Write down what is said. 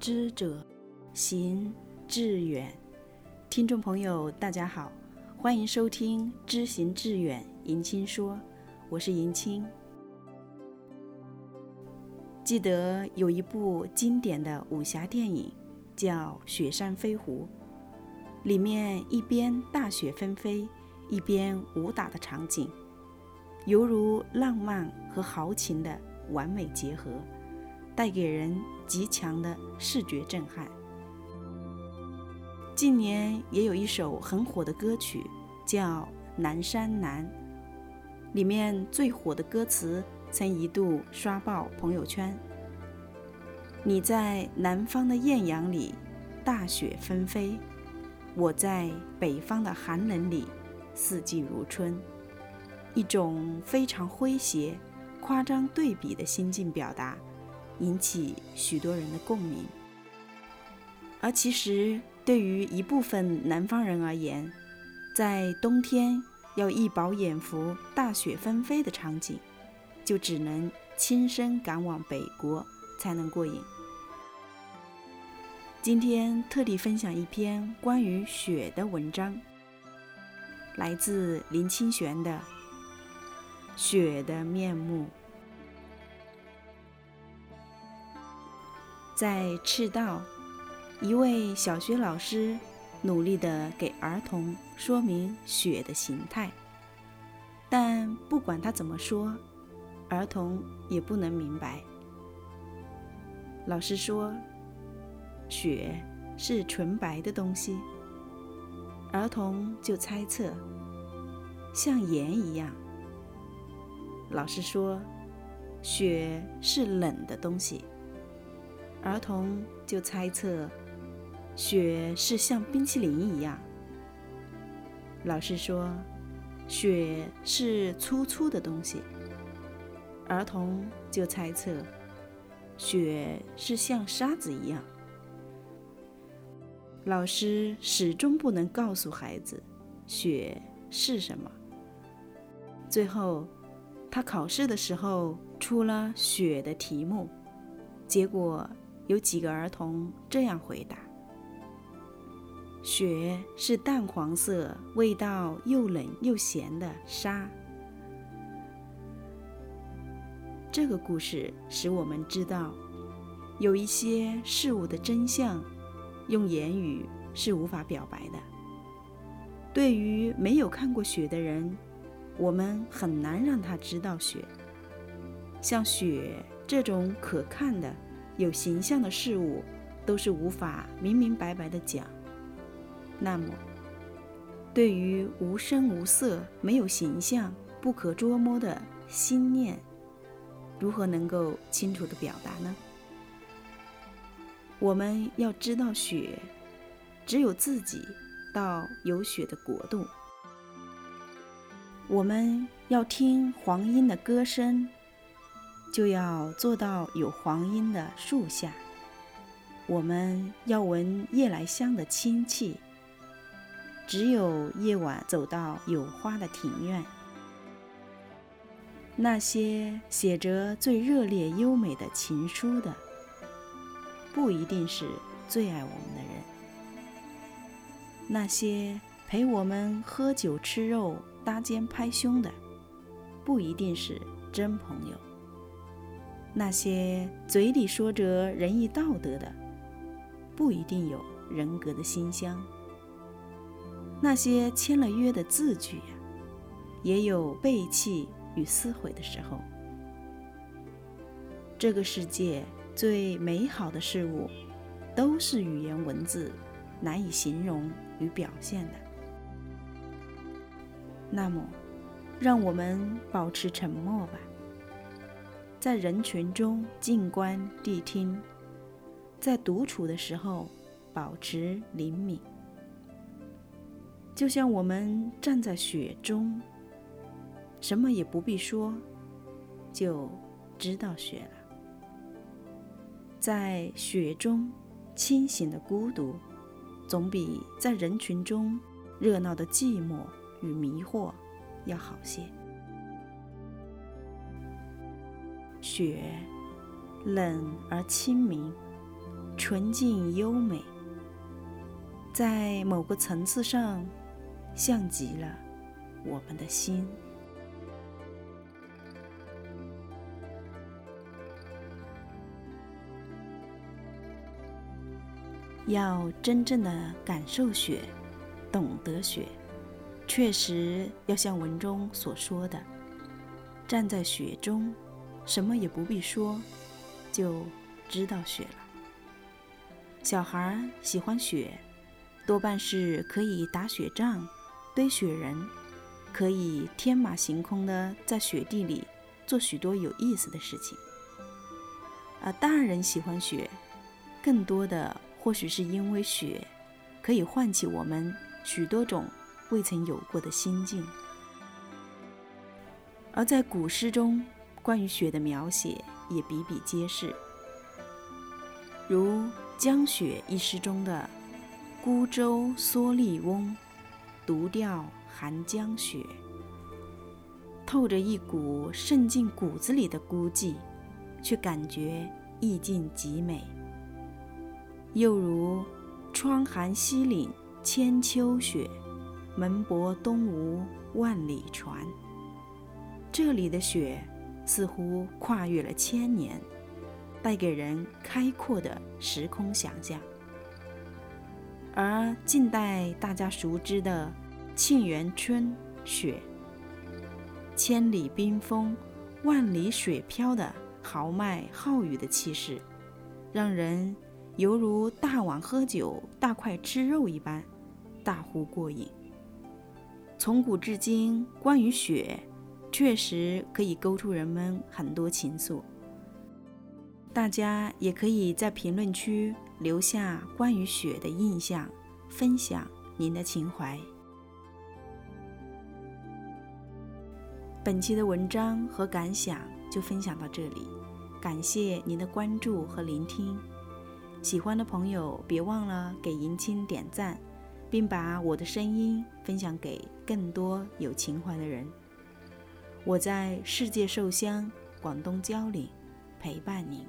知者行致远。听众朋友，大家好，欢迎收听《知行致远》，迎青说，我是迎青。记得有一部经典的武侠电影叫《雪山飞狐》，里面一边大雪纷飞，一边武打的场景，犹如浪漫和豪情的完美结合。带给人极强的视觉震撼。近年也有一首很火的歌曲，叫《南山南》，里面最火的歌词曾一度刷爆朋友圈。你在南方的艳阳里，大雪纷飞；我在北方的寒冷里，四季如春。一种非常诙谐、夸张对比的心境表达。引起许多人的共鸣，而其实对于一部分南方人而言，在冬天要一饱眼福、大雪纷飞的场景，就只能亲身赶往北国才能过瘾。今天特地分享一篇关于雪的文章，来自林清玄的《雪的面目》。在赤道，一位小学老师努力地给儿童说明雪的形态，但不管他怎么说，儿童也不能明白。老师说，雪是纯白的东西，儿童就猜测，像盐一样。老师说，雪是冷的东西。儿童就猜测，雪是像冰淇淋一样。老师说，雪是粗粗的东西。儿童就猜测，雪是像沙子一样。老师始终不能告诉孩子，雪是什么。最后，他考试的时候出了雪的题目，结果。有几个儿童这样回答：“雪是淡黄色、味道又冷又咸的沙。”这个故事使我们知道，有一些事物的真相，用言语是无法表白的。对于没有看过雪的人，我们很难让他知道雪。像雪这种可看的。有形象的事物都是无法明明白白的讲。那么，对于无声无色、没有形象、不可捉摸的心念，如何能够清楚的表达呢？我们要知道，雪只有自己到有雪的国度。我们要听黄莺的歌声。就要坐到有黄莺的树下，我们要闻夜来香的清气。只有夜晚走到有花的庭院，那些写着最热烈优美的情书的，不一定是最爱我们的人；那些陪我们喝酒吃肉、搭肩拍胸的，不一定是真朋友。那些嘴里说着仁义道德的，不一定有人格的馨香；那些签了约的字据呀，也有背弃与撕毁的时候。这个世界最美好的事物，都是语言文字难以形容与表现的。那么，让我们保持沉默吧。在人群中静观谛听，在独处的时候保持灵敏，就像我们站在雪中，什么也不必说，就知道雪了。在雪中清醒的孤独，总比在人群中热闹的寂寞与迷惑要好些。雪，冷而清明，纯净优美，在某个层次上，像极了我们的心。要真正的感受雪，懂得雪，确实要像文中所说的，站在雪中，什么也不必说，就知道雪了。小孩喜欢雪，多半是可以打雪仗、堆雪人，可以天马行空的在雪地里做许多有意思的事情。而大人喜欢雪，更多的。或许是因为雪可以唤起我们许多种未曾有过的心境，而在古诗中关于雪的描写也比比皆是，如《江雪》一诗中的“孤舟蓑笠翁，独钓寒江雪”，透着一股渗进骨子里的孤寂，却感觉意境极美。又如“窗含西岭千秋雪，门泊东吴万里船”。这里的雪似乎跨越了千年，带给人开阔的时空想象。而近代大家熟知的《沁园春·雪》，千里冰封，万里雪飘的豪迈浩宇的气势，让人。犹如大碗喝酒、大块吃肉一般，大呼过瘾。从古至今，关于雪，确实可以勾出人们很多情愫。大家也可以在评论区留下关于雪的印象，分享您的情怀。本期的文章和感想就分享到这里，感谢您的关注和聆听。喜欢的朋友，别忘了给银青点赞，并把我的声音分享给更多有情怀的人。我在世界寿乡广东蕉岭陪伴您。